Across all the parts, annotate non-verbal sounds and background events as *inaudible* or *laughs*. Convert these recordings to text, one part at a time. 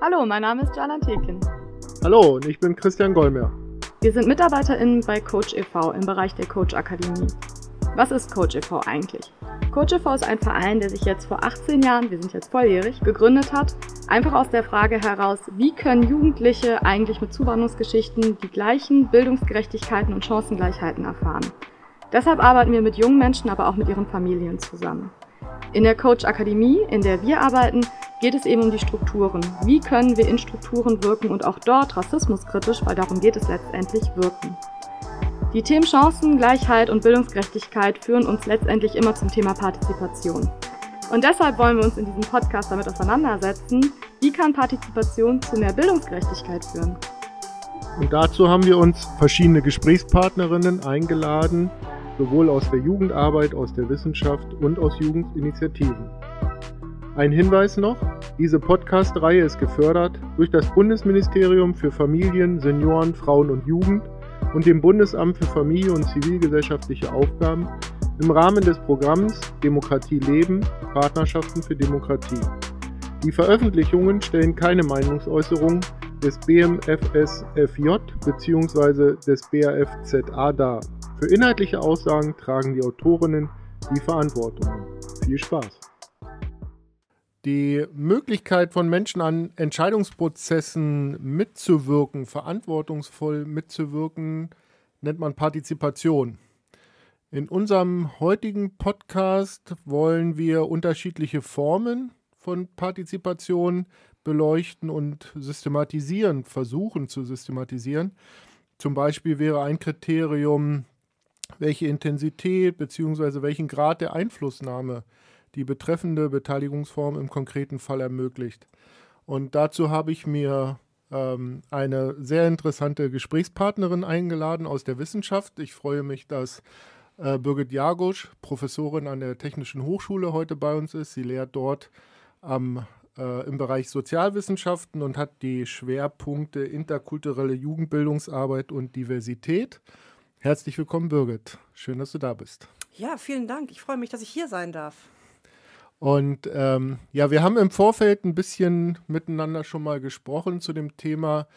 Hallo, mein Name ist Jana Tekin. Hallo, und ich bin Christian Gollmer. Wir sind MitarbeiterInnen bei Coach e.V. im Bereich der Coach Akademie. Was ist Coach e.V. eigentlich? Coach e.V. ist ein Verein, der sich jetzt vor 18 Jahren, wir sind jetzt volljährig, gegründet hat, einfach aus der Frage heraus, wie können Jugendliche eigentlich mit Zuwanderungsgeschichten die gleichen Bildungsgerechtigkeiten und Chancengleichheiten erfahren. Deshalb arbeiten wir mit jungen Menschen, aber auch mit ihren Familien zusammen. In der Coach Akademie, in der wir arbeiten, geht es eben um die Strukturen. Wie können wir in Strukturen wirken und auch dort rassismuskritisch, weil darum geht es letztendlich, wirken. Die Themen Chancen, Gleichheit und Bildungsgerechtigkeit führen uns letztendlich immer zum Thema Partizipation. Und deshalb wollen wir uns in diesem Podcast damit auseinandersetzen, wie kann Partizipation zu mehr Bildungsgerechtigkeit führen. Und dazu haben wir uns verschiedene Gesprächspartnerinnen eingeladen, sowohl aus der Jugendarbeit, aus der Wissenschaft und aus Jugendinitiativen. Ein Hinweis noch, diese Podcast-Reihe ist gefördert durch das Bundesministerium für Familien, Senioren, Frauen und Jugend und dem Bundesamt für Familie und zivilgesellschaftliche Aufgaben im Rahmen des Programms Demokratie leben, Partnerschaften für Demokratie. Die Veröffentlichungen stellen keine Meinungsäußerung des BMFSFJ bzw. des BAFZA dar. Für inhaltliche Aussagen tragen die Autorinnen die Verantwortung. Viel Spaß! Die Möglichkeit von Menschen an Entscheidungsprozessen mitzuwirken, verantwortungsvoll mitzuwirken, nennt man Partizipation. In unserem heutigen Podcast wollen wir unterschiedliche Formen von Partizipation beleuchten und systematisieren, versuchen zu systematisieren. Zum Beispiel wäre ein Kriterium welche Intensität bzw. welchen Grad der Einflussnahme die betreffende Beteiligungsform im konkreten Fall ermöglicht. Und dazu habe ich mir ähm, eine sehr interessante Gesprächspartnerin eingeladen aus der Wissenschaft. Ich freue mich, dass äh, Birgit Jagusch, Professorin an der Technischen Hochschule, heute bei uns ist. Sie lehrt dort am, äh, im Bereich Sozialwissenschaften und hat die Schwerpunkte interkulturelle Jugendbildungsarbeit und Diversität. Herzlich willkommen, Birgit. Schön, dass du da bist. Ja, vielen Dank. Ich freue mich, dass ich hier sein darf. Und ähm, ja, wir haben im Vorfeld ein bisschen miteinander schon mal gesprochen zu dem Thema,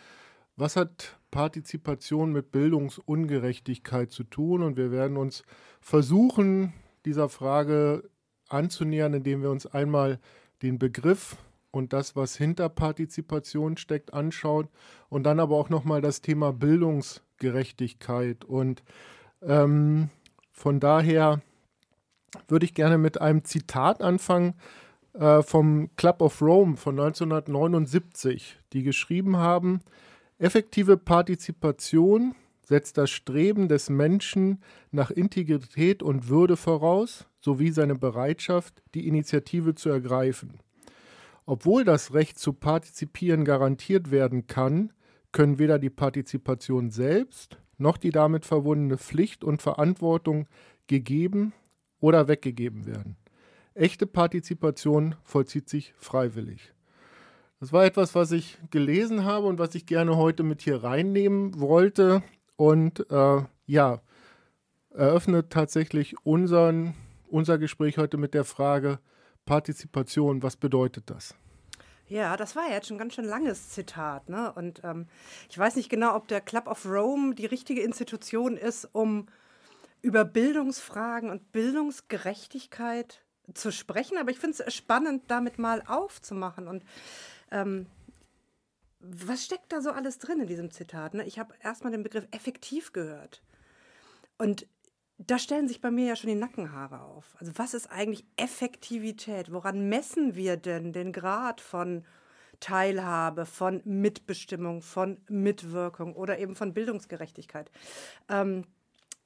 was hat Partizipation mit Bildungsungerechtigkeit zu tun? Und wir werden uns versuchen, dieser Frage anzunähern, indem wir uns einmal den Begriff und das, was hinter Partizipation steckt, anschauen und dann aber auch nochmal das Thema Bildungsgerechtigkeit Gerechtigkeit. Und ähm, von daher würde ich gerne mit einem Zitat anfangen äh, vom Club of Rome von 1979, die geschrieben haben, effektive Partizipation setzt das Streben des Menschen nach Integrität und Würde voraus, sowie seine Bereitschaft, die Initiative zu ergreifen. Obwohl das Recht zu partizipieren garantiert werden kann, können weder die Partizipation selbst noch die damit verbundene Pflicht und Verantwortung gegeben oder weggegeben werden. Echte Partizipation vollzieht sich freiwillig. Das war etwas, was ich gelesen habe und was ich gerne heute mit hier reinnehmen wollte und äh, ja, eröffnet tatsächlich unseren, unser Gespräch heute mit der Frage Partizipation, was bedeutet das? Ja, das war ja jetzt schon ein ganz schön langes Zitat. Ne? Und ähm, ich weiß nicht genau, ob der Club of Rome die richtige Institution ist, um über Bildungsfragen und Bildungsgerechtigkeit zu sprechen. Aber ich finde es spannend, damit mal aufzumachen. Und ähm, was steckt da so alles drin in diesem Zitat? Ne? Ich habe erstmal den Begriff effektiv gehört. Und da stellen sich bei mir ja schon die Nackenhaare auf. Also was ist eigentlich Effektivität? Woran messen wir denn den Grad von Teilhabe, von Mitbestimmung, von Mitwirkung oder eben von Bildungsgerechtigkeit? Ähm,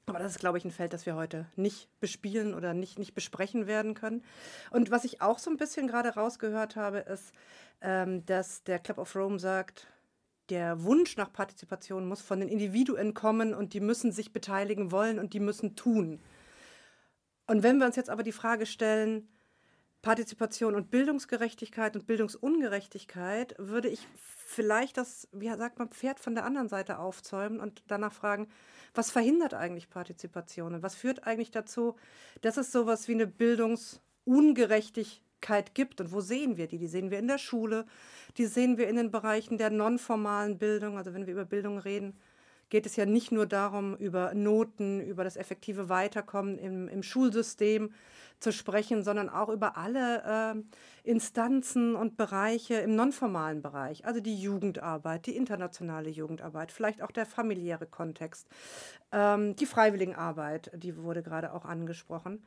aber das ist, glaube ich, ein Feld, das wir heute nicht bespielen oder nicht, nicht besprechen werden können. Und was ich auch so ein bisschen gerade rausgehört habe, ist, ähm, dass der Club of Rome sagt, der Wunsch nach Partizipation muss von den Individuen kommen und die müssen sich beteiligen wollen und die müssen tun. Und wenn wir uns jetzt aber die Frage stellen, Partizipation und Bildungsgerechtigkeit und Bildungsungerechtigkeit, würde ich vielleicht das, wie sagt man, Pferd von der anderen Seite aufzäumen und danach fragen, was verhindert eigentlich Partizipation und was führt eigentlich dazu, dass es sowas wie eine Bildungsungerechtigkeit gibt. Und wo sehen wir die? Die sehen wir in der Schule, die sehen wir in den Bereichen der nonformalen Bildung. Also wenn wir über Bildung reden, geht es ja nicht nur darum, über Noten, über das effektive Weiterkommen im, im Schulsystem zu sprechen, sondern auch über alle äh, Instanzen und Bereiche im nonformalen Bereich, also die Jugendarbeit, die internationale Jugendarbeit, vielleicht auch der familiäre Kontext, ähm, die Freiwilligenarbeit, die wurde gerade auch angesprochen.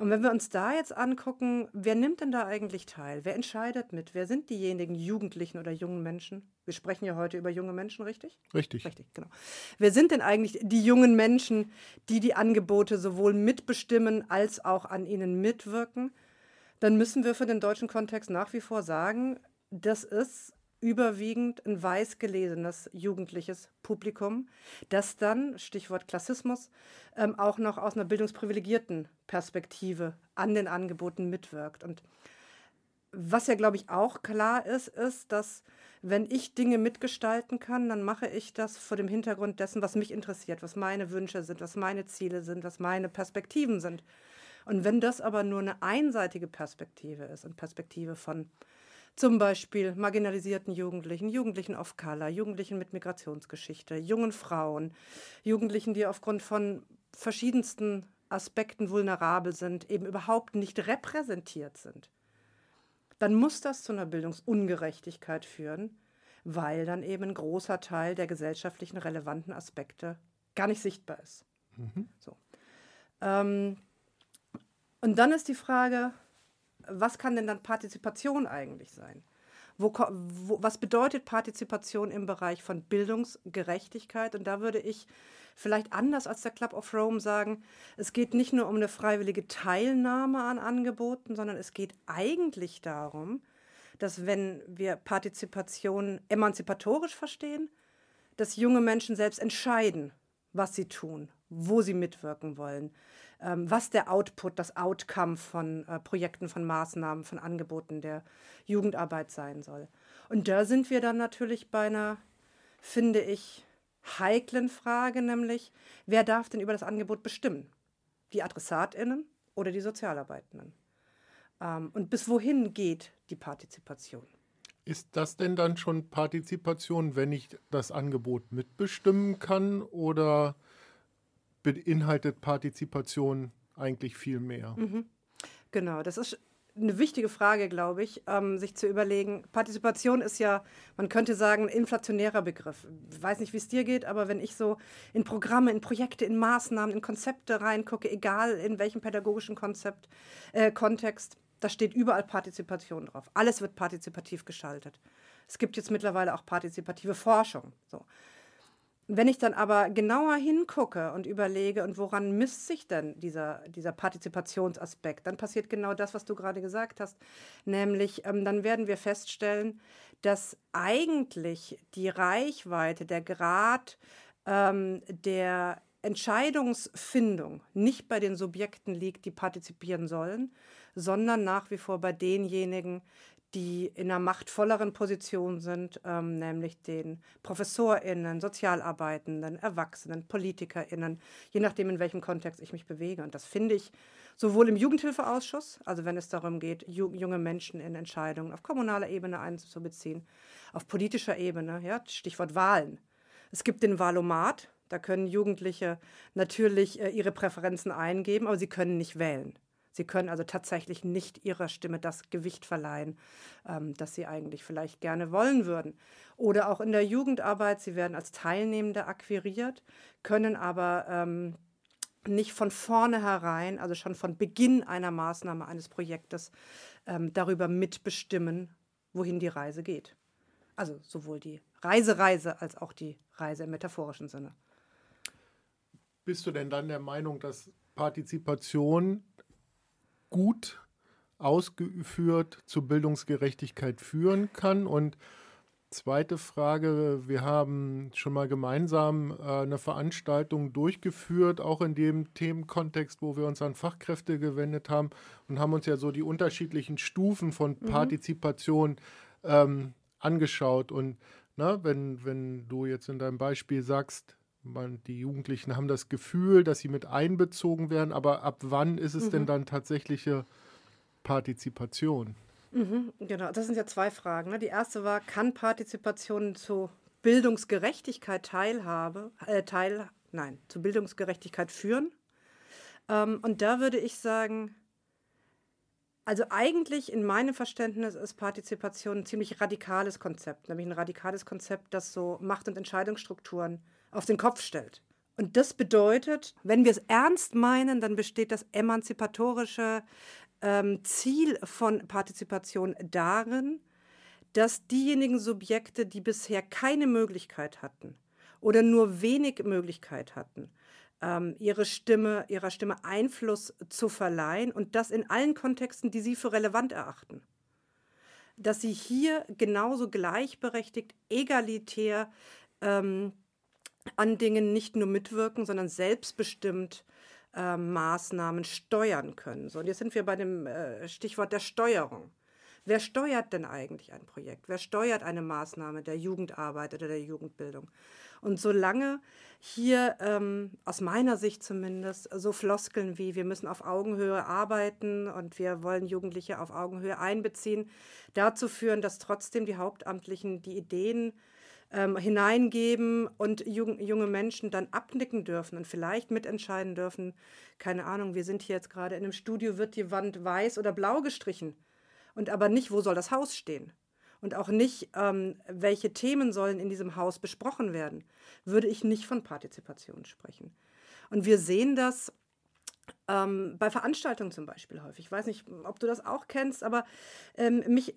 Und wenn wir uns da jetzt angucken, wer nimmt denn da eigentlich teil? Wer entscheidet mit? Wer sind diejenigen Jugendlichen oder jungen Menschen? Wir sprechen ja heute über junge Menschen, richtig? Richtig. Richtig, genau. Wer sind denn eigentlich die jungen Menschen, die die Angebote sowohl mitbestimmen als auch an ihnen mitwirken? Dann müssen wir für den deutschen Kontext nach wie vor sagen, das ist überwiegend ein weiß gelesenes jugendliches Publikum, das dann, Stichwort Klassismus, ähm, auch noch aus einer bildungsprivilegierten Perspektive an den Angeboten mitwirkt. Und was ja, glaube ich, auch klar ist, ist, dass wenn ich Dinge mitgestalten kann, dann mache ich das vor dem Hintergrund dessen, was mich interessiert, was meine Wünsche sind, was meine Ziele sind, was meine Perspektiven sind. Und wenn das aber nur eine einseitige Perspektive ist und Perspektive von zum Beispiel marginalisierten Jugendlichen, Jugendlichen of Color, Jugendlichen mit Migrationsgeschichte, jungen Frauen, Jugendlichen, die aufgrund von verschiedensten Aspekten vulnerabel sind, eben überhaupt nicht repräsentiert sind. Dann muss das zu einer Bildungsungerechtigkeit führen, weil dann eben ein großer Teil der gesellschaftlichen relevanten Aspekte gar nicht sichtbar ist. Mhm. So. Ähm, und dann ist die Frage, was kann denn dann Partizipation eigentlich sein? Wo, wo, was bedeutet Partizipation im Bereich von Bildungsgerechtigkeit? Und da würde ich vielleicht anders als der Club of Rome sagen, es geht nicht nur um eine freiwillige Teilnahme an Angeboten, sondern es geht eigentlich darum, dass wenn wir Partizipation emanzipatorisch verstehen, dass junge Menschen selbst entscheiden, was sie tun, wo sie mitwirken wollen, ähm, was der Output, das Outcome von äh, Projekten, von Maßnahmen, von Angeboten der Jugendarbeit sein soll. Und da sind wir dann natürlich bei einer, finde ich, heiklen Frage, nämlich, wer darf denn über das Angebot bestimmen? Die AdressatInnen oder die Sozialarbeitenden? Ähm, und bis wohin geht die Partizipation? Ist das denn dann schon Partizipation, wenn ich das Angebot mitbestimmen kann oder beinhaltet Partizipation eigentlich viel mehr. Mhm. Genau, das ist eine wichtige Frage, glaube ich, ähm, sich zu überlegen. Partizipation ist ja, man könnte sagen, ein inflationärer Begriff. Ich weiß nicht, wie es dir geht, aber wenn ich so in Programme, in Projekte, in Maßnahmen, in Konzepte reingucke, egal in welchem pädagogischen Konzept, äh, Kontext, da steht überall Partizipation drauf. Alles wird partizipativ gestaltet. Es gibt jetzt mittlerweile auch partizipative Forschung. So. Wenn ich dann aber genauer hingucke und überlege, und woran misst sich denn dieser, dieser Partizipationsaspekt, dann passiert genau das, was du gerade gesagt hast. Nämlich, ähm, dann werden wir feststellen, dass eigentlich die Reichweite, der Grad ähm, der Entscheidungsfindung nicht bei den Subjekten liegt, die partizipieren sollen, sondern nach wie vor bei denjenigen, die in einer machtvolleren Position sind, ähm, nämlich den ProfessorInnen, Sozialarbeitenden, Erwachsenen, PolitikerInnen, je nachdem, in welchem Kontext ich mich bewege. Und das finde ich sowohl im Jugendhilfeausschuss, also wenn es darum geht, ju junge Menschen in Entscheidungen auf kommunaler Ebene einzubeziehen, auf politischer Ebene, ja, Stichwort Wahlen. Es gibt den Wahlomat, da können Jugendliche natürlich äh, ihre Präferenzen eingeben, aber sie können nicht wählen. Sie können also tatsächlich nicht ihrer Stimme das Gewicht verleihen, ähm, das sie eigentlich vielleicht gerne wollen würden. Oder auch in der Jugendarbeit, sie werden als Teilnehmende akquiriert, können aber ähm, nicht von vornherein, also schon von Beginn einer Maßnahme, eines Projektes, ähm, darüber mitbestimmen, wohin die Reise geht. Also sowohl die Reisereise als auch die Reise im metaphorischen Sinne. Bist du denn dann der Meinung, dass Partizipation gut ausgeführt zur Bildungsgerechtigkeit führen kann. Und zweite Frage, wir haben schon mal gemeinsam äh, eine Veranstaltung durchgeführt, auch in dem Themenkontext, wo wir uns an Fachkräfte gewendet haben und haben uns ja so die unterschiedlichen Stufen von mhm. Partizipation ähm, angeschaut. Und na, wenn, wenn du jetzt in deinem Beispiel sagst, man, die Jugendlichen haben das Gefühl, dass sie mit einbezogen werden, aber ab wann ist es mhm. denn dann tatsächliche Partizipation? Mhm, genau, das sind ja zwei Fragen. Ne? Die erste war, kann Partizipation zu Bildungsgerechtigkeit Teilhabe, äh, Teil, nein, zu Bildungsgerechtigkeit führen? Ähm, und da würde ich sagen, also eigentlich in meinem Verständnis ist Partizipation ein ziemlich radikales Konzept, nämlich ein radikales Konzept, das so Macht- und Entscheidungsstrukturen auf den Kopf stellt. Und das bedeutet, wenn wir es ernst meinen, dann besteht das emanzipatorische ähm, Ziel von Partizipation darin, dass diejenigen Subjekte, die bisher keine Möglichkeit hatten oder nur wenig Möglichkeit hatten, ähm, ihre Stimme, ihrer Stimme Einfluss zu verleihen und das in allen Kontexten, die sie für relevant erachten. Dass sie hier genauso gleichberechtigt, egalitär ähm, an Dingen nicht nur mitwirken, sondern selbstbestimmt äh, Maßnahmen steuern können. So, und jetzt sind wir bei dem äh, Stichwort der Steuerung. Wer steuert denn eigentlich ein Projekt? Wer steuert eine Maßnahme der Jugendarbeit oder der Jugendbildung? Und solange hier ähm, aus meiner Sicht zumindest so Floskeln wie wir müssen auf Augenhöhe arbeiten und wir wollen Jugendliche auf Augenhöhe einbeziehen, dazu führen, dass trotzdem die Hauptamtlichen die Ideen ähm, hineingeben und jung, junge Menschen dann abnicken dürfen und vielleicht mitentscheiden dürfen. Keine Ahnung, wir sind hier jetzt gerade in einem Studio, wird die Wand weiß oder blau gestrichen und aber nicht, wo soll das Haus stehen und auch nicht, ähm, welche Themen sollen in diesem Haus besprochen werden, würde ich nicht von Partizipation sprechen. Und wir sehen das ähm, bei Veranstaltungen zum Beispiel häufig. Ich weiß nicht, ob du das auch kennst, aber ähm, mich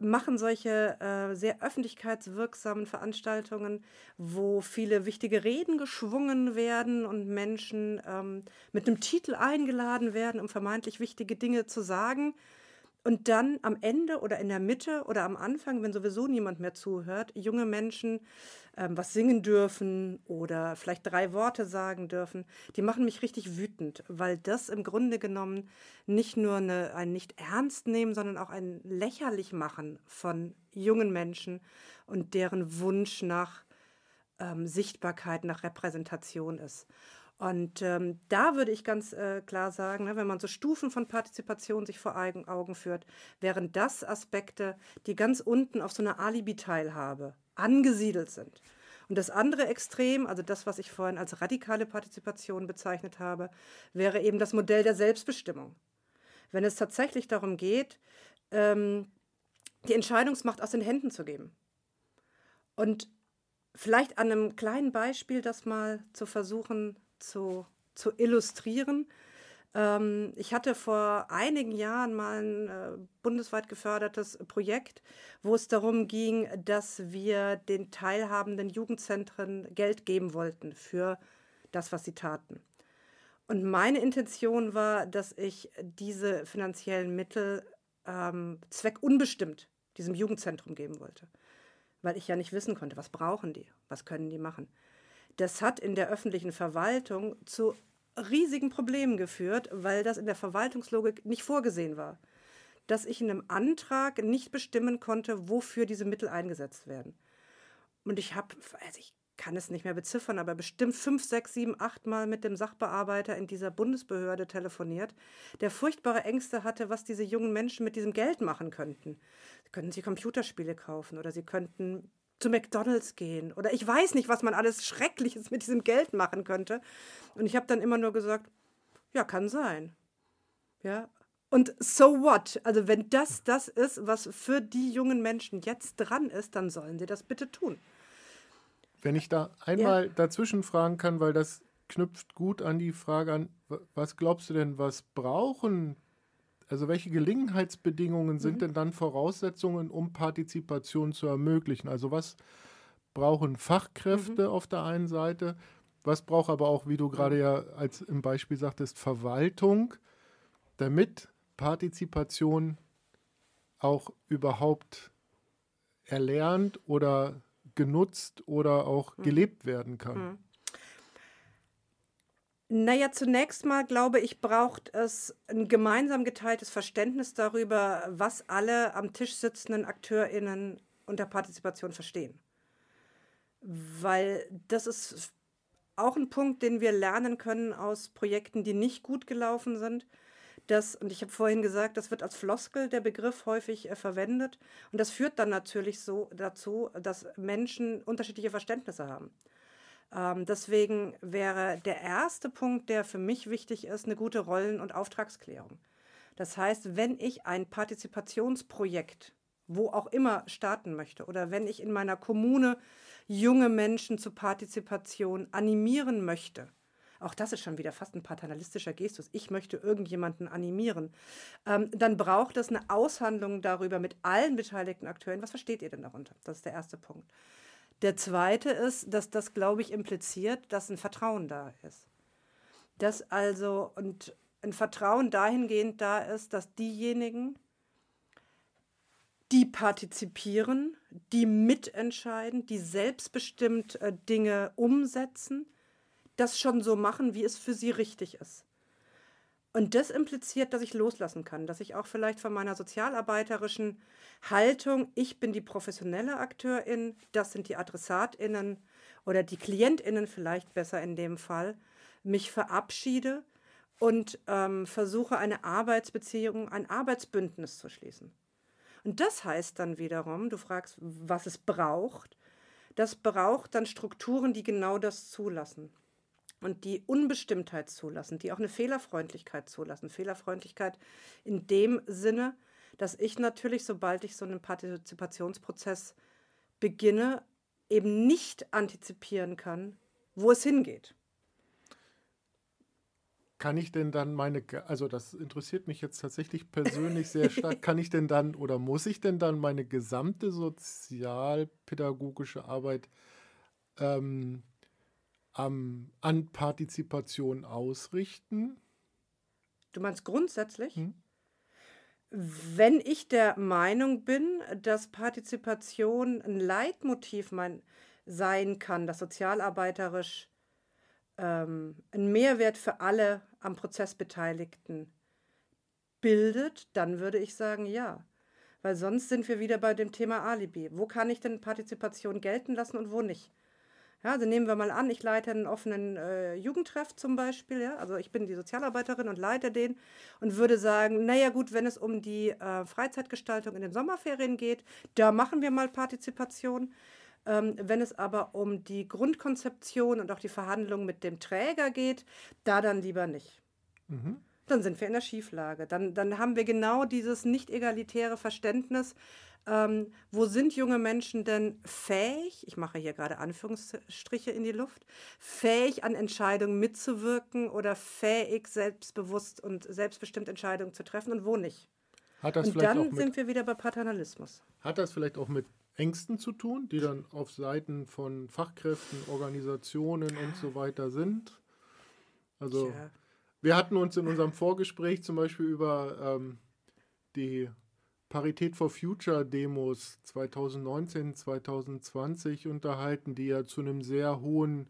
machen solche äh, sehr öffentlichkeitswirksamen Veranstaltungen, wo viele wichtige Reden geschwungen werden und Menschen ähm, mit einem Titel eingeladen werden, um vermeintlich wichtige Dinge zu sagen. Und dann am Ende oder in der Mitte oder am Anfang, wenn sowieso niemand mehr zuhört, junge Menschen ähm, was singen dürfen oder vielleicht drei Worte sagen dürfen, die machen mich richtig wütend, weil das im Grunde genommen nicht nur eine, ein nicht ernst nehmen, sondern auch ein lächerlich machen von jungen Menschen und deren Wunsch nach ähm, Sichtbarkeit, nach Repräsentation ist. Und ähm, da würde ich ganz äh, klar sagen, ne, wenn man so Stufen von Partizipation sich vor Augen, führt, wären das Aspekte, die ganz unten auf so einer Alibi-Teilhabe angesiedelt sind. Und das andere Extrem, also das, was ich vorhin als radikale Partizipation bezeichnet habe, wäre eben das Modell der Selbstbestimmung. Wenn es tatsächlich darum geht, ähm, die Entscheidungsmacht aus den Händen zu geben. Und vielleicht an einem kleinen Beispiel das mal zu versuchen zu, zu illustrieren. Ähm, ich hatte vor einigen Jahren mal ein äh, bundesweit gefördertes Projekt, wo es darum ging, dass wir den teilhabenden Jugendzentren Geld geben wollten für das, was sie taten. Und meine Intention war, dass ich diese finanziellen Mittel ähm, zweckunbestimmt diesem Jugendzentrum geben wollte. Weil ich ja nicht wissen konnte, was brauchen die, was können die machen. Das hat in der öffentlichen Verwaltung zu riesigen Problemen geführt, weil das in der Verwaltungslogik nicht vorgesehen war. Dass ich in einem Antrag nicht bestimmen konnte, wofür diese Mittel eingesetzt werden. Und ich habe, also ich kann es nicht mehr beziffern, aber bestimmt fünf, sechs, sieben, acht Mal mit dem Sachbearbeiter in dieser Bundesbehörde telefoniert, der furchtbare Ängste hatte, was diese jungen Menschen mit diesem Geld machen könnten. Sie könnten sie Computerspiele kaufen oder sie könnten zu McDonald's gehen oder ich weiß nicht, was man alles Schreckliches mit diesem Geld machen könnte. Und ich habe dann immer nur gesagt, ja, kann sein. Ja. Und so what? Also wenn das das ist, was für die jungen Menschen jetzt dran ist, dann sollen sie das bitte tun. Wenn ich da einmal ja. dazwischen fragen kann, weil das knüpft gut an die Frage an, was glaubst du denn, was brauchen also welche Gelegenheitsbedingungen sind mhm. denn dann Voraussetzungen, um Partizipation zu ermöglichen? Also was brauchen Fachkräfte mhm. auf der einen Seite? Was braucht aber auch, wie du gerade ja als im Beispiel sagtest, Verwaltung, damit Partizipation auch überhaupt erlernt oder genutzt oder auch mhm. gelebt werden kann? Naja, zunächst mal glaube ich, braucht es ein gemeinsam geteiltes Verständnis darüber, was alle am Tisch sitzenden AkteurInnen unter Partizipation verstehen. Weil das ist auch ein Punkt, den wir lernen können aus Projekten, die nicht gut gelaufen sind, Das, und ich habe vorhin gesagt, das wird als Floskel der Begriff häufig äh, verwendet. Und das führt dann natürlich so dazu, dass Menschen unterschiedliche Verständnisse haben. Ähm, deswegen wäre der erste Punkt, der für mich wichtig ist, eine gute Rollen- und Auftragsklärung. Das heißt, wenn ich ein Partizipationsprojekt, wo auch immer, starten möchte oder wenn ich in meiner Kommune junge Menschen zur Partizipation animieren möchte, auch das ist schon wieder fast ein paternalistischer Gestus. Ich möchte irgendjemanden animieren. Ähm, dann braucht es eine Aushandlung darüber mit allen beteiligten Akteuren. Was versteht ihr denn darunter? Das ist der erste Punkt. Der zweite ist, dass das, glaube ich, impliziert, dass ein Vertrauen da ist. Dass also und ein Vertrauen dahingehend da ist, dass diejenigen, die partizipieren, die mitentscheiden, die selbstbestimmt äh, Dinge umsetzen, das schon so machen, wie es für sie richtig ist. Und das impliziert, dass ich loslassen kann, dass ich auch vielleicht von meiner sozialarbeiterischen Haltung, ich bin die professionelle Akteurin, das sind die Adressatinnen oder die Klientinnen vielleicht besser in dem Fall, mich verabschiede und ähm, versuche eine Arbeitsbeziehung, ein Arbeitsbündnis zu schließen. Und das heißt dann wiederum, du fragst, was es braucht, das braucht dann Strukturen, die genau das zulassen und die Unbestimmtheit zulassen, die auch eine Fehlerfreundlichkeit zulassen. Fehlerfreundlichkeit in dem Sinne, dass ich natürlich, sobald ich so einen Partizipationsprozess beginne, eben nicht antizipieren kann, wo es hingeht. Kann ich denn dann meine, also das interessiert mich jetzt tatsächlich persönlich sehr *laughs* stark, kann ich denn dann oder muss ich denn dann meine gesamte sozialpädagogische Arbeit ähm, ähm, an Partizipation ausrichten? Du meinst grundsätzlich? Hm? Wenn ich der Meinung bin, dass Partizipation ein Leitmotiv mein, sein kann, das sozialarbeiterisch ähm, einen Mehrwert für alle am Prozess Beteiligten bildet, dann würde ich sagen, ja. Weil sonst sind wir wieder bei dem Thema Alibi. Wo kann ich denn Partizipation gelten lassen und wo nicht? Ja, also nehmen wir mal an, ich leite einen offenen äh, Jugendtreff zum Beispiel, ja, also ich bin die Sozialarbeiterin und leite den und würde sagen, naja gut, wenn es um die äh, Freizeitgestaltung in den Sommerferien geht, da machen wir mal Partizipation. Ähm, wenn es aber um die Grundkonzeption und auch die Verhandlungen mit dem Träger geht, da dann lieber nicht. Mhm dann sind wir in der Schieflage. Dann, dann haben wir genau dieses nicht egalitäre Verständnis, ähm, wo sind junge Menschen denn fähig, ich mache hier gerade Anführungsstriche in die Luft, fähig an Entscheidungen mitzuwirken oder fähig, selbstbewusst und selbstbestimmt Entscheidungen zu treffen und wo nicht? Hat das und vielleicht dann auch mit, sind wir wieder bei Paternalismus. Hat das vielleicht auch mit Ängsten zu tun, die dann auf Seiten von Fachkräften, Organisationen und so weiter sind? Also Tja. wir hatten uns in unserem Vorgespräch zum Beispiel über ähm, die Parität for Future Demos 2019, 2020 unterhalten, die ja zu einem sehr hohen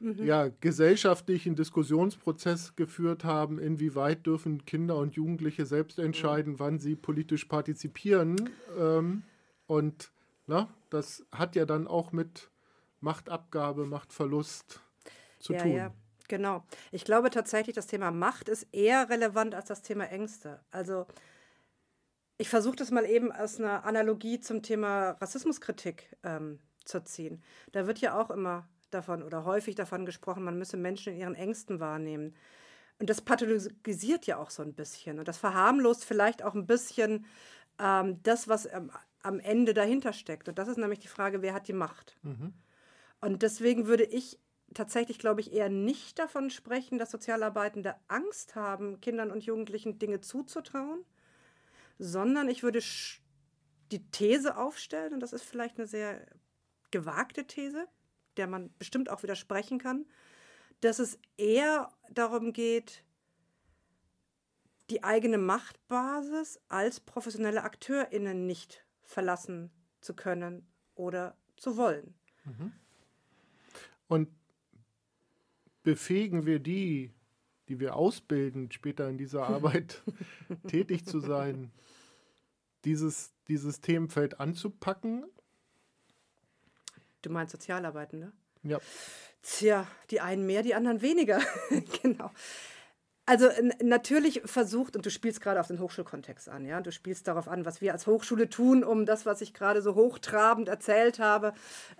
mhm. ja, gesellschaftlichen Diskussionsprozess geführt haben, inwieweit dürfen Kinder und Jugendliche selbst entscheiden, mhm. wann sie politisch partizipieren. Ähm, und na, das hat ja dann auch mit Machtabgabe, Machtverlust zu ja, tun. Ja. Genau. Ich glaube tatsächlich, das Thema Macht ist eher relevant als das Thema Ängste. Also ich versuche das mal eben aus einer Analogie zum Thema Rassismuskritik ähm, zu ziehen. Da wird ja auch immer davon oder häufig davon gesprochen, man müsse Menschen in ihren Ängsten wahrnehmen. Und das pathologisiert ja auch so ein bisschen. Und das verharmlost vielleicht auch ein bisschen ähm, das, was ähm, am Ende dahinter steckt. Und das ist nämlich die Frage, wer hat die Macht? Mhm. Und deswegen würde ich tatsächlich, glaube ich, eher nicht davon sprechen, dass Sozialarbeitende Angst haben, Kindern und Jugendlichen Dinge zuzutrauen, sondern ich würde die These aufstellen, und das ist vielleicht eine sehr gewagte These, der man bestimmt auch widersprechen kann, dass es eher darum geht, die eigene Machtbasis als professionelle AkteurInnen nicht verlassen zu können oder zu wollen. Mhm. Und befähigen wir die, die wir ausbilden, später in dieser *laughs* Arbeit tätig zu sein, dieses, dieses Themenfeld anzupacken? Du meinst Sozialarbeiten, ne? Ja. Tja, die einen mehr, die anderen weniger. *laughs* genau. Also natürlich versucht, und du spielst gerade auf den Hochschulkontext an, ja, du spielst darauf an, was wir als Hochschule tun, um das, was ich gerade so hochtrabend erzählt habe,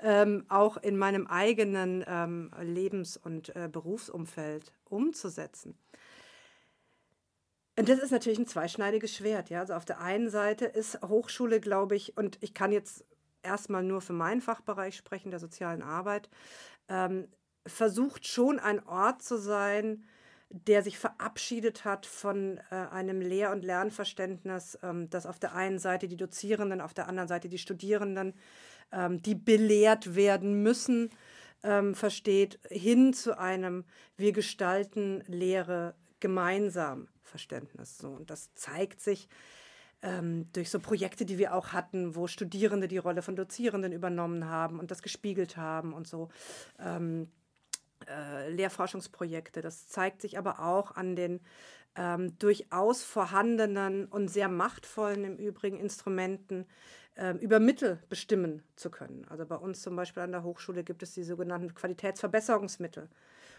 ähm, auch in meinem eigenen ähm, Lebens- und äh, Berufsumfeld umzusetzen. Und das ist natürlich ein zweischneidiges Schwert. Ja? Also auf der einen Seite ist Hochschule, glaube ich, und ich kann jetzt erstmal nur für meinen Fachbereich sprechen, der sozialen Arbeit, ähm, versucht schon ein Ort zu sein, der sich verabschiedet hat von äh, einem Lehr- und Lernverständnis, ähm, dass auf der einen Seite die Dozierenden, auf der anderen Seite die Studierenden, ähm, die belehrt werden müssen, ähm, versteht, hin zu einem Wir gestalten Lehre gemeinsam Verständnis. So. Und das zeigt sich ähm, durch so Projekte, die wir auch hatten, wo Studierende die Rolle von Dozierenden übernommen haben und das gespiegelt haben und so. Ähm, äh, Lehrforschungsprojekte. Das zeigt sich aber auch an den ähm, durchaus vorhandenen und sehr machtvollen im Übrigen Instrumenten, äh, über Mittel bestimmen zu können. Also bei uns zum Beispiel an der Hochschule gibt es die sogenannten Qualitätsverbesserungsmittel.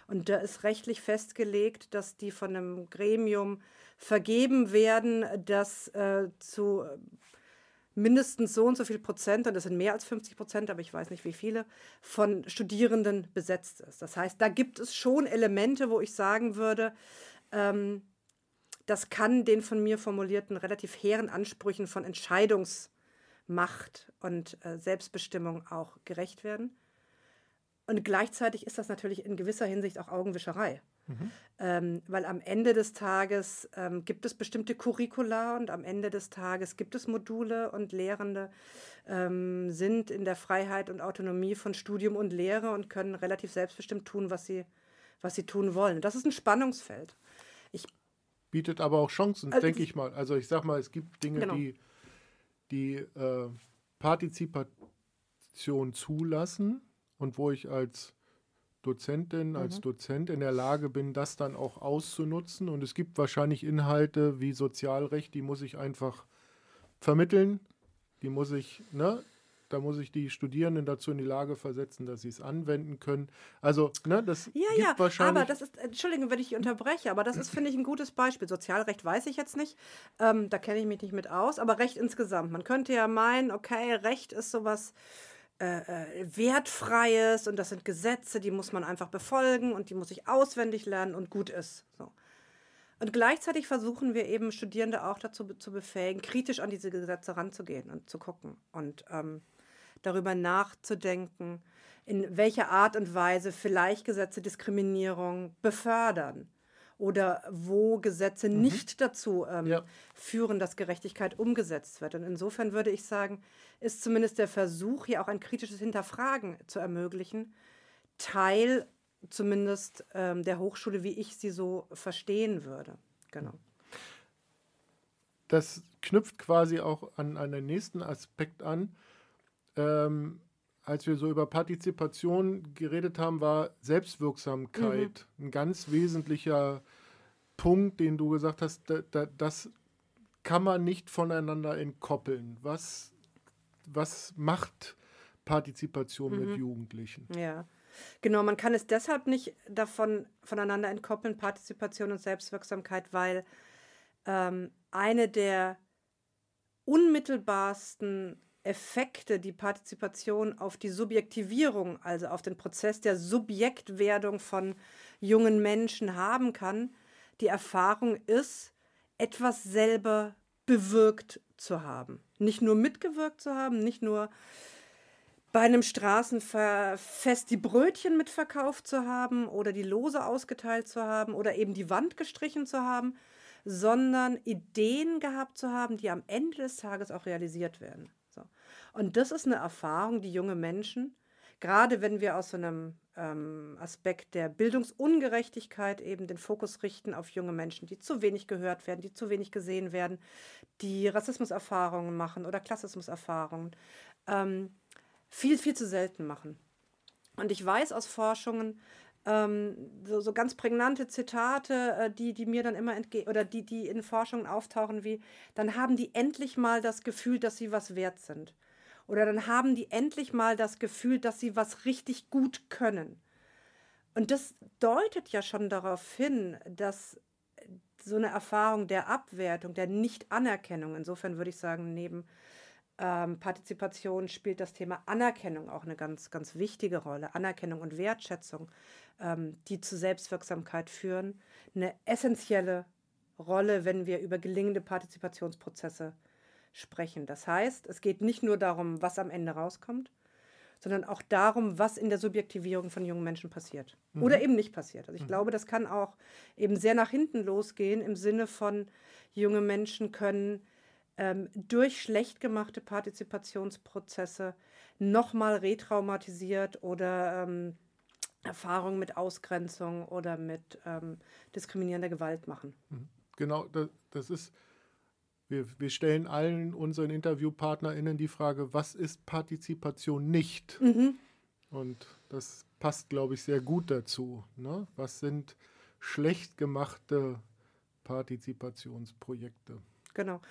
Und da ist rechtlich festgelegt, dass die von einem Gremium vergeben werden, das äh, zu mindestens so und so viel Prozent, und das sind mehr als 50 Prozent, aber ich weiß nicht wie viele, von Studierenden besetzt ist. Das heißt, da gibt es schon Elemente, wo ich sagen würde, ähm, das kann den von mir formulierten relativ hehren Ansprüchen von Entscheidungsmacht und äh, Selbstbestimmung auch gerecht werden. Und gleichzeitig ist das natürlich in gewisser Hinsicht auch Augenwischerei. Mhm. Ähm, weil am Ende des Tages ähm, gibt es bestimmte Curricula und am Ende des Tages gibt es Module und Lehrende ähm, sind in der Freiheit und Autonomie von Studium und Lehre und können relativ selbstbestimmt tun, was sie, was sie tun wollen. Das ist ein Spannungsfeld. Ich, Bietet aber auch Chancen, also, denke ich mal. Also ich sag mal, es gibt Dinge, genau. die, die äh, Partizipation zulassen und wo ich als Dozentin, als mhm. Dozent in der Lage bin, das dann auch auszunutzen. Und es gibt wahrscheinlich Inhalte wie Sozialrecht, die muss ich einfach vermitteln. Die muss ich, ne? Da muss ich die Studierenden dazu in die Lage versetzen, dass sie es anwenden können. Also, ne, das ja, gibt ja, wahrscheinlich. Aber das ist, Entschuldigung, wenn ich unterbreche, aber das ist, finde ich, ein gutes Beispiel. Sozialrecht weiß ich jetzt nicht. Ähm, da kenne ich mich nicht mit aus, aber Recht insgesamt. Man könnte ja meinen, okay, Recht ist sowas äh, äh, wertfreies und das sind Gesetze, die muss man einfach befolgen und die muss ich auswendig lernen und gut ist. So. Und gleichzeitig versuchen wir eben Studierende auch dazu zu befähigen, kritisch an diese Gesetze ranzugehen und zu gucken und ähm, darüber nachzudenken, in welcher Art und Weise vielleicht Gesetze Diskriminierung befördern oder wo Gesetze mhm. nicht dazu ähm, ja. führen, dass Gerechtigkeit umgesetzt wird. Und insofern würde ich sagen, ist zumindest der Versuch, hier auch ein kritisches Hinterfragen zu ermöglichen, Teil zumindest ähm, der Hochschule, wie ich sie so verstehen würde. Genau. Das knüpft quasi auch an einen nächsten Aspekt an. Ähm, als wir so über Partizipation geredet haben, war Selbstwirksamkeit mhm. ein ganz wesentlicher Punkt, den du gesagt hast, da, da, das kann man nicht voneinander entkoppeln. Was, was macht Partizipation mhm. mit Jugendlichen? Ja. Genau, man kann es deshalb nicht davon voneinander entkoppeln, Partizipation und Selbstwirksamkeit, weil ähm, eine der unmittelbarsten Effekte die Partizipation auf die Subjektivierung, also auf den Prozess der Subjektwerdung von jungen Menschen haben kann, die Erfahrung ist, etwas selber bewirkt zu haben. Nicht nur mitgewirkt zu haben, nicht nur bei einem Straßenfest die Brötchen mitverkauft zu haben oder die Lose ausgeteilt zu haben oder eben die Wand gestrichen zu haben, sondern Ideen gehabt zu haben, die am Ende des Tages auch realisiert werden. Und das ist eine Erfahrung, die junge Menschen, gerade wenn wir aus so einem ähm, Aspekt der Bildungsungerechtigkeit eben den Fokus richten auf junge Menschen, die zu wenig gehört werden, die zu wenig gesehen werden, die Rassismuserfahrungen machen oder Klassismuserfahrungen, ähm, viel, viel zu selten machen. Und ich weiß aus Forschungen, ähm, so, so, ganz prägnante Zitate, äh, die, die mir dann immer entgehen, oder die, die in Forschungen auftauchen, wie, dann haben die endlich mal das Gefühl, dass sie was wert sind. Oder dann haben die endlich mal das Gefühl, dass sie was richtig gut können. Und das deutet ja schon darauf hin, dass so eine Erfahrung der Abwertung, der Nicht-Anerkennung. Insofern würde ich sagen, neben ähm, Partizipation spielt das Thema Anerkennung auch eine ganz, ganz wichtige Rolle. Anerkennung und Wertschätzung, ähm, die zu Selbstwirksamkeit führen, eine essentielle Rolle, wenn wir über gelingende Partizipationsprozesse sprechen. Das heißt, es geht nicht nur darum, was am Ende rauskommt, sondern auch darum, was in der Subjektivierung von jungen Menschen passiert mhm. oder eben nicht passiert. Also ich mhm. glaube, das kann auch eben sehr nach hinten losgehen im Sinne von, junge Menschen können ähm, durch schlecht gemachte Partizipationsprozesse nochmal retraumatisiert oder ähm, Erfahrungen mit Ausgrenzung oder mit ähm, diskriminierender Gewalt machen. Mhm. Genau, das, das ist wir, wir stellen allen unseren InterviewpartnerInnen die Frage, was ist Partizipation nicht? Mhm. Und das passt, glaube ich, sehr gut dazu. Ne? Was sind schlecht gemachte Partizipationsprojekte? Genau.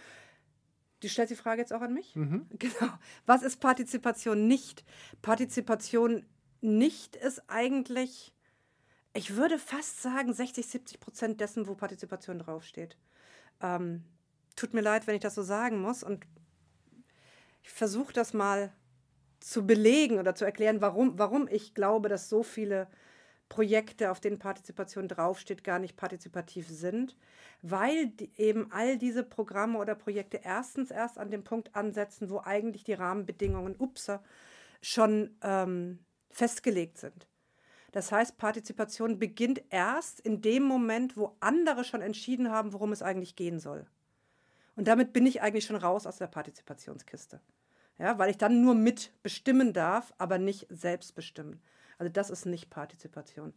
Du stellst die Frage jetzt auch an mich? Mhm. *laughs* Genau. Was ist Partizipation nicht? Partizipation nicht ist eigentlich, ich würde fast sagen, 60, 70 Prozent dessen, wo Partizipation draufsteht. Ähm, tut mir leid, wenn ich das so sagen muss. Und ich versuche das mal zu belegen oder zu erklären, warum, warum ich glaube, dass so viele Projekte, auf denen Partizipation draufsteht, gar nicht partizipativ sind, weil eben all diese Programme oder Projekte erstens erst an dem Punkt ansetzen, wo eigentlich die Rahmenbedingungen, upsa, schon ähm, festgelegt sind. Das heißt, Partizipation beginnt erst in dem Moment, wo andere schon entschieden haben, worum es eigentlich gehen soll. Und damit bin ich eigentlich schon raus aus der Partizipationskiste. Ja, weil ich dann nur mitbestimmen darf, aber nicht selbst bestimmen. Also das ist nicht Partizipation.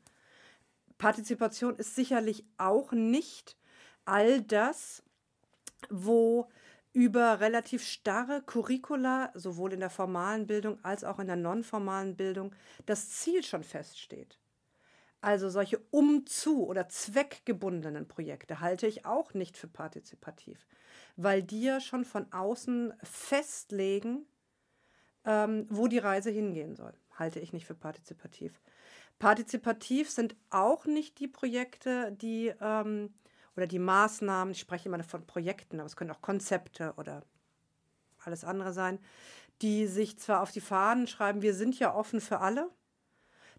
Partizipation ist sicherlich auch nicht all das, wo über relativ starre Curricula, sowohl in der formalen Bildung als auch in der nonformalen Bildung, das Ziel schon feststeht. Also solche umzu- oder zweckgebundenen Projekte halte ich auch nicht für partizipativ weil die ja schon von außen festlegen, ähm, wo die Reise hingehen soll. Halte ich nicht für partizipativ. Partizipativ sind auch nicht die Projekte, die ähm, oder die Maßnahmen, ich spreche immer von Projekten, aber es können auch Konzepte oder alles andere sein, die sich zwar auf die Fahnen schreiben, wir sind ja offen für alle,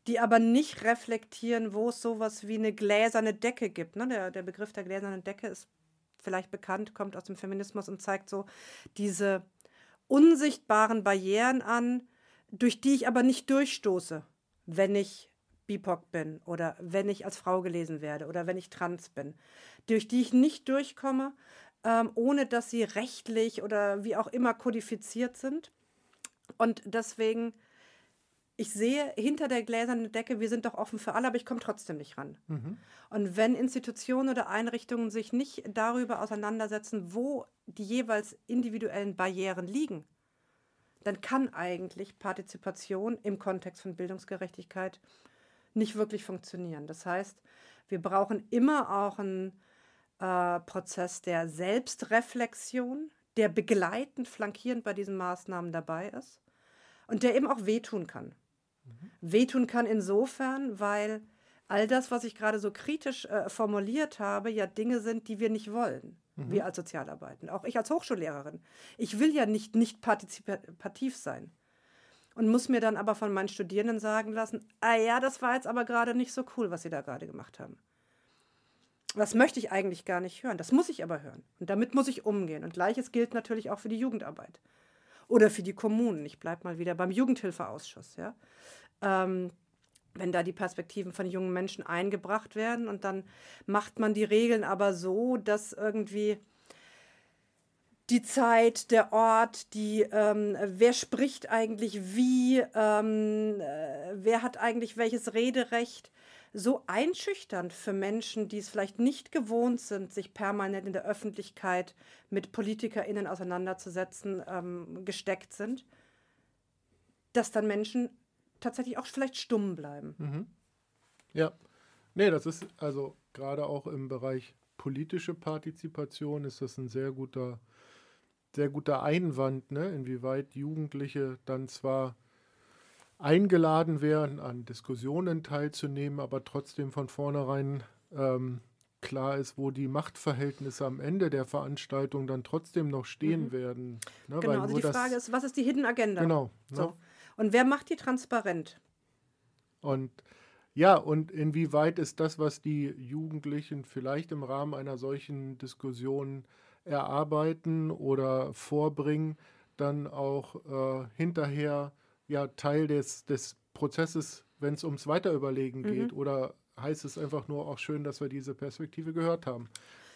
die aber nicht reflektieren, wo es sowas wie eine gläserne Decke gibt. Ne? Der, der Begriff der gläsernen Decke ist vielleicht bekannt, kommt aus dem Feminismus und zeigt so diese unsichtbaren Barrieren an, durch die ich aber nicht durchstoße, wenn ich BIPOC bin oder wenn ich als Frau gelesen werde oder wenn ich trans bin, durch die ich nicht durchkomme, ähm, ohne dass sie rechtlich oder wie auch immer kodifiziert sind. Und deswegen ich sehe hinter der gläsernen Decke, wir sind doch offen für alle, aber ich komme trotzdem nicht ran. Mhm. Und wenn Institutionen oder Einrichtungen sich nicht darüber auseinandersetzen, wo die jeweils individuellen Barrieren liegen, dann kann eigentlich Partizipation im Kontext von Bildungsgerechtigkeit nicht wirklich funktionieren. Das heißt, wir brauchen immer auch einen äh, Prozess der Selbstreflexion, der begleitend, flankierend bei diesen Maßnahmen dabei ist und der eben auch wehtun kann. Mhm. Wehtun kann insofern, weil all das, was ich gerade so kritisch äh, formuliert habe, ja Dinge sind, die wir nicht wollen. Mhm. Wir als Sozialarbeitende, auch ich als Hochschullehrerin. Ich will ja nicht nicht partizipativ sein. Und muss mir dann aber von meinen Studierenden sagen lassen, ah ja, das war jetzt aber gerade nicht so cool, was sie da gerade gemacht haben. Das möchte ich eigentlich gar nicht hören. Das muss ich aber hören. Und damit muss ich umgehen. Und gleiches gilt natürlich auch für die Jugendarbeit oder für die Kommunen. Ich bleibe mal wieder beim Jugendhilfeausschuss. Ja? Ähm, wenn da die Perspektiven von jungen Menschen eingebracht werden. Und dann macht man die Regeln aber so, dass irgendwie die Zeit, der Ort, die, ähm, wer spricht eigentlich wie, ähm, äh, wer hat eigentlich welches Rederecht, so einschüchternd für Menschen, die es vielleicht nicht gewohnt sind, sich permanent in der Öffentlichkeit mit PolitikerInnen auseinanderzusetzen, ähm, gesteckt sind, dass dann Menschen tatsächlich auch vielleicht stumm bleiben. Mhm. Ja, nee, das ist also gerade auch im Bereich politische Partizipation ist das ein sehr guter, sehr guter Einwand, ne? inwieweit Jugendliche dann zwar eingeladen werden, an Diskussionen teilzunehmen, aber trotzdem von vornherein ähm, klar ist, wo die Machtverhältnisse am Ende der Veranstaltung dann trotzdem noch stehen Mhm. werden. Ne? Genau, Weil also die Frage ist, was ist die Hidden Agenda? Genau. Ne? Und wer macht die transparent? Und ja, und inwieweit ist das, was die Jugendlichen vielleicht im Rahmen einer solchen Diskussion erarbeiten oder vorbringen, dann auch äh, hinterher ja Teil des, des Prozesses, wenn es ums Weiterüberlegen Mhm. geht? Oder heißt es einfach nur auch schön, dass wir diese Perspektive gehört haben?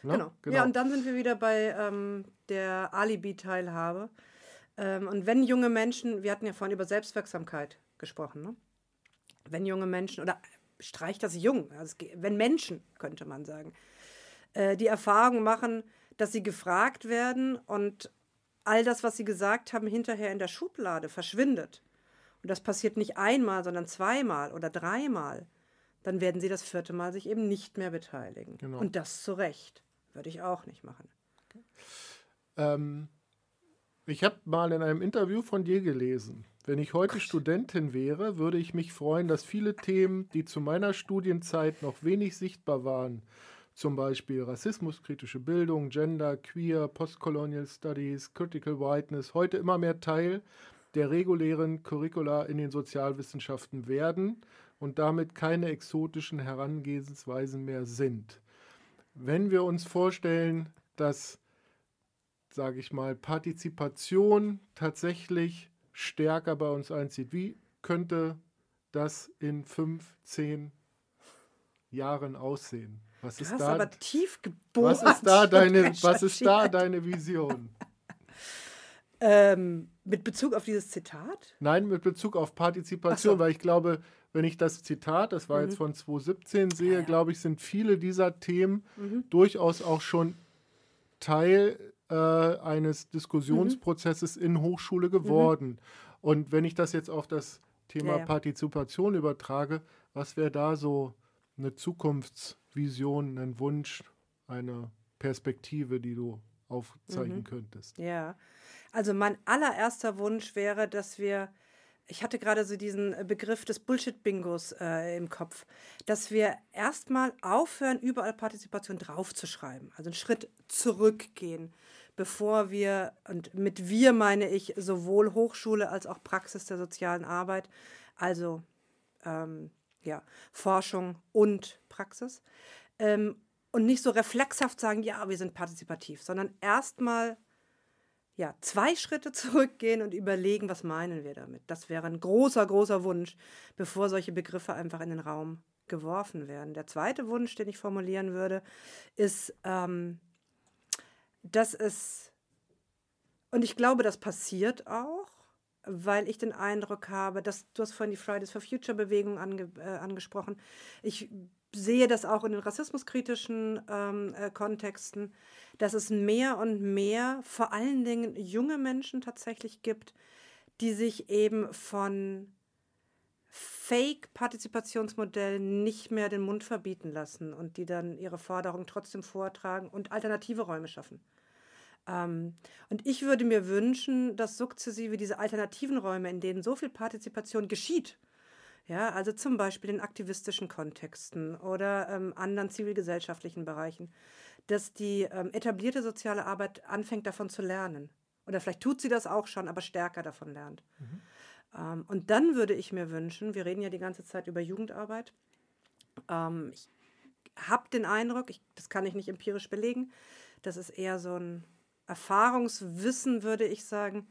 Ne? Genau. Ja, und dann sind wir wieder bei ähm, der Alibi-Teilhabe. Ähm, und wenn junge Menschen, wir hatten ja vorhin über Selbstwirksamkeit gesprochen, ne? wenn junge Menschen, oder streich das jung, also es, wenn Menschen, könnte man sagen, äh, die Erfahrung machen, dass sie gefragt werden und all das, was sie gesagt haben, hinterher in der Schublade verschwindet. Und das passiert nicht einmal, sondern zweimal oder dreimal. Dann werden sie das vierte Mal sich eben nicht mehr beteiligen. Genau. Und das zu Recht. Würde ich auch nicht machen. Ähm, ich habe mal in einem Interview von dir gelesen, wenn ich heute Studentin wäre, würde ich mich freuen, dass viele Themen, die zu meiner Studienzeit noch wenig sichtbar waren, zum Beispiel rassismuskritische Bildung, Gender, Queer, Postcolonial Studies, Critical Whiteness, heute immer mehr Teil der regulären Curricula in den Sozialwissenschaften werden und damit keine exotischen Herangehensweisen mehr sind. Wenn wir uns vorstellen, dass sage ich mal, Partizipation tatsächlich stärker bei uns einzieht. Wie könnte das in fünf, zehn Jahren aussehen? Was Du ist hast da, aber tief geboren. was ist da deine, was ist da deine Vision? Ähm, mit Bezug auf dieses Zitat? Nein, mit Bezug auf Partizipation, so. weil ich glaube, wenn ich das Zitat, das war jetzt von 2017 sehe, Mhm. Ja, ja. glaube ich, sind viele dieser Themen Mhm. durchaus auch schon Teil äh, eines Diskussionsprozesses in Hochschule geworden. Und wenn ich das jetzt auf das Thema Ja, ja. Partizipation übertrage, was wäre da so eine Zukunftsvision, ein Wunsch, eine Perspektive, die du aufzeichnen Mhm. könntest? Ja. Also mein allererster Wunsch wäre, dass wir, ich hatte gerade so diesen äh, Begriff des Bullshit-Bingos äh, im Kopf, dass wir erstmal aufhören, überall Partizipation draufzuschreiben. Also einen Schritt zurückgehen, bevor wir, und mit wir meine ich sowohl Hochschule als auch Praxis der sozialen Arbeit, also ähm, ja, Forschung und Praxis. Ähm, und nicht so reflexhaft sagen, ja, wir sind partizipativ, sondern erstmal ja, zwei Schritte *laughs* zurückgehen und überlegen, was meinen wir damit. Das wäre ein großer, großer Wunsch, bevor solche Begriffe einfach in den Raum geworfen werden. Der zweite Wunsch, den ich formulieren würde, ist, ähm, dass es, und ich glaube, das passiert auch, weil ich den Eindruck habe, dass du hast vorhin die Fridays for Future Bewegung ange, äh, angesprochen. Ich sehe das auch in den rassismuskritischen ähm, äh, Kontexten, dass es mehr und mehr, vor allen Dingen junge Menschen tatsächlich gibt, die sich eben von Fake-Partizipationsmodellen nicht mehr den Mund verbieten lassen und die dann ihre Forderungen trotzdem vortragen und alternative Räume schaffen. Ähm, und ich würde mir wünschen, dass sukzessive diese alternativen Räume, in denen so viel Partizipation geschieht, ja, also zum Beispiel in aktivistischen Kontexten oder ähm, anderen zivilgesellschaftlichen Bereichen, dass die ähm, etablierte soziale Arbeit anfängt davon zu lernen. Oder vielleicht tut sie das auch schon, aber stärker davon lernt. Ähm, und dann würde ich mir wünschen, wir reden ja die ganze Zeit über Jugendarbeit. Ähm, ich habe den Eindruck, ich, das kann ich nicht empirisch belegen, das ist eher so ein Erfahrungswissen, würde ich sagen,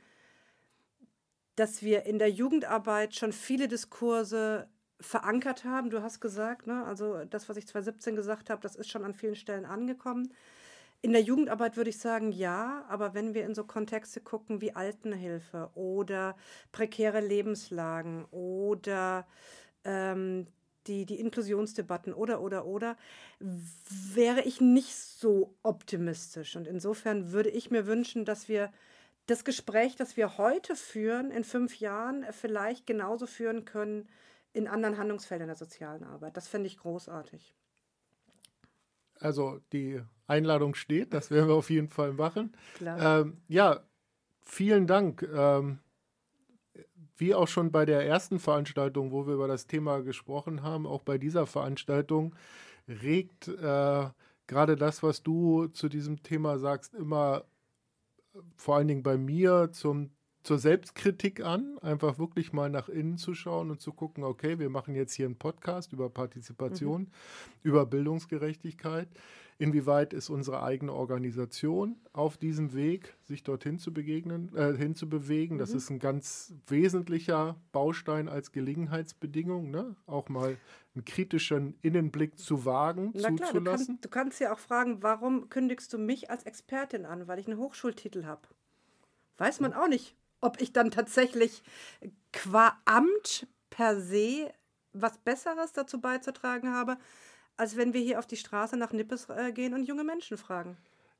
dass wir in der Jugendarbeit schon viele Diskurse verankert haben. Du hast gesagt, ne, also das, was ich 2017 gesagt habe, das ist schon an vielen Stellen angekommen. In der Jugendarbeit würde ich sagen, ja, aber wenn wir in so Kontexte gucken wie Altenhilfe oder prekäre Lebenslagen oder ähm, die, die Inklusionsdebatten oder, oder, oder, wäre ich nicht so optimistisch. Und insofern würde ich mir wünschen, dass wir das Gespräch, das wir heute führen, in fünf Jahren vielleicht genauso führen können in anderen Handlungsfeldern der sozialen Arbeit. Das fände ich großartig. Also die Einladung steht, das werden wir auf jeden Fall machen. Ähm, ja, vielen Dank. Ähm, wie auch schon bei der ersten Veranstaltung, wo wir über das Thema gesprochen haben, auch bei dieser Veranstaltung regt äh, gerade das, was du zu diesem Thema sagst, immer äh, vor allen Dingen bei mir zum zur Selbstkritik an, einfach wirklich mal nach innen zu schauen und zu gucken, okay, wir machen jetzt hier einen Podcast über Partizipation, mhm. über Bildungsgerechtigkeit. Inwieweit ist unsere eigene Organisation auf diesem Weg, sich dorthin zu begegnen, äh, hinzubewegen? Mhm. Das ist ein ganz wesentlicher Baustein als Gelegenheitsbedingung, ne? auch mal einen kritischen Innenblick zu wagen, Na zuzulassen. Klar, du, kannst, du kannst ja auch fragen, warum kündigst du mich als Expertin an, weil ich einen Hochschultitel habe? Weiß man auch nicht ob ich dann tatsächlich qua Amt per se was Besseres dazu beizutragen habe, als wenn wir hier auf die Straße nach Nippes äh, gehen und junge Menschen fragen.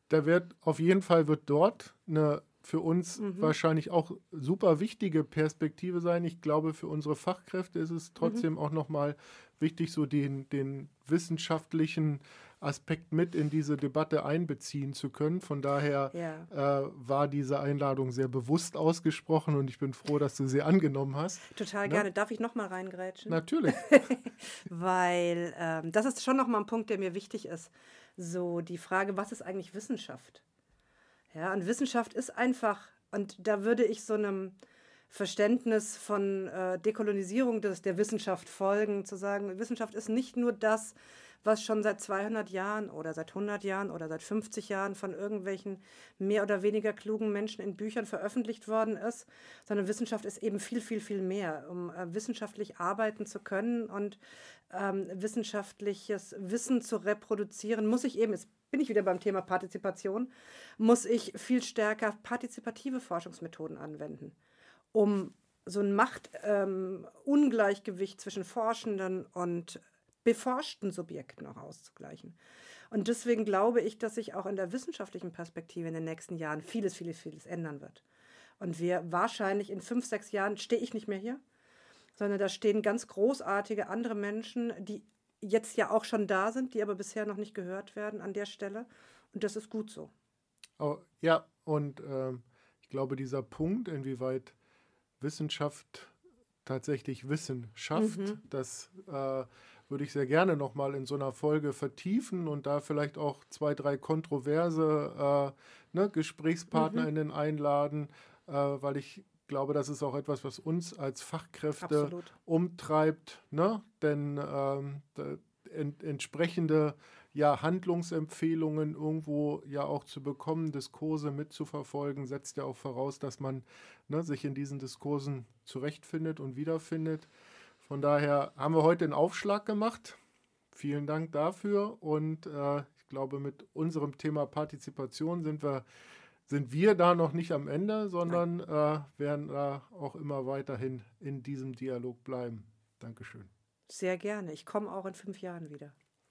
Da wird auf jeden Fall wird dort eine für uns mhm. wahrscheinlich auch super wichtige Perspektive sein. Ich glaube, für unsere Fachkräfte ist es trotzdem mhm. auch nochmal wichtig, so den, den wissenschaftlichen Aspekt mit in diese Debatte einbeziehen zu können. Von daher ja. äh, war diese Einladung sehr bewusst ausgesprochen und ich bin froh, dass du sie angenommen hast. Total ne? gerne. Darf ich nochmal reingrätschen? Natürlich. *laughs* Weil ähm, das ist schon nochmal ein Punkt, der mir wichtig ist. So die Frage, was ist eigentlich Wissenschaft? Ja, und Wissenschaft ist einfach, und da würde ich so einem Verständnis von äh, Dekolonisierung des, der Wissenschaft folgen, zu sagen, Wissenschaft ist nicht nur das, was schon seit 200 Jahren oder seit 100 Jahren oder seit 50 Jahren von irgendwelchen mehr oder weniger klugen Menschen in Büchern veröffentlicht worden ist, sondern Wissenschaft ist eben viel, viel, viel mehr, um äh, wissenschaftlich arbeiten zu können und ähm, wissenschaftliches Wissen zu reproduzieren, muss ich eben, jetzt bin ich wieder beim Thema Partizipation, muss ich viel stärker partizipative Forschungsmethoden anwenden, um so ein Machtungleichgewicht ähm, zwischen Forschenden und beforschten Subjekten auch auszugleichen. Und deswegen glaube ich, dass sich auch in der wissenschaftlichen Perspektive in den nächsten Jahren vieles, vieles, vieles ändern wird. Und wir wahrscheinlich in fünf, sechs Jahren stehe ich nicht mehr hier, sondern da stehen ganz großartige andere Menschen, die jetzt ja auch schon da sind, die aber bisher noch nicht gehört werden an der Stelle. Und das ist gut so. Oh, ja, und äh, ich glaube, dieser Punkt, inwieweit Wissenschaft tatsächlich Wissen schafft, mhm. das äh, würde ich sehr gerne nochmal in so einer Folge vertiefen und da vielleicht auch zwei, drei kontroverse äh, ne, GesprächspartnerInnen mhm. einladen, äh, weil ich glaube, das ist auch etwas, was uns als Fachkräfte Absolut. umtreibt, ne? denn ähm, ent entsprechende ja, Handlungsempfehlungen irgendwo ja auch zu bekommen, Diskurse mitzuverfolgen, setzt ja auch voraus, dass man ne, sich in diesen Diskursen zurechtfindet und wiederfindet. Von daher haben wir heute einen Aufschlag gemacht. Vielen Dank dafür. Und äh, ich glaube, mit unserem Thema Partizipation sind wir, sind wir da noch nicht am Ende, sondern äh, werden da auch immer weiterhin in diesem Dialog bleiben. Dankeschön. Sehr gerne. Ich komme auch in fünf Jahren wieder.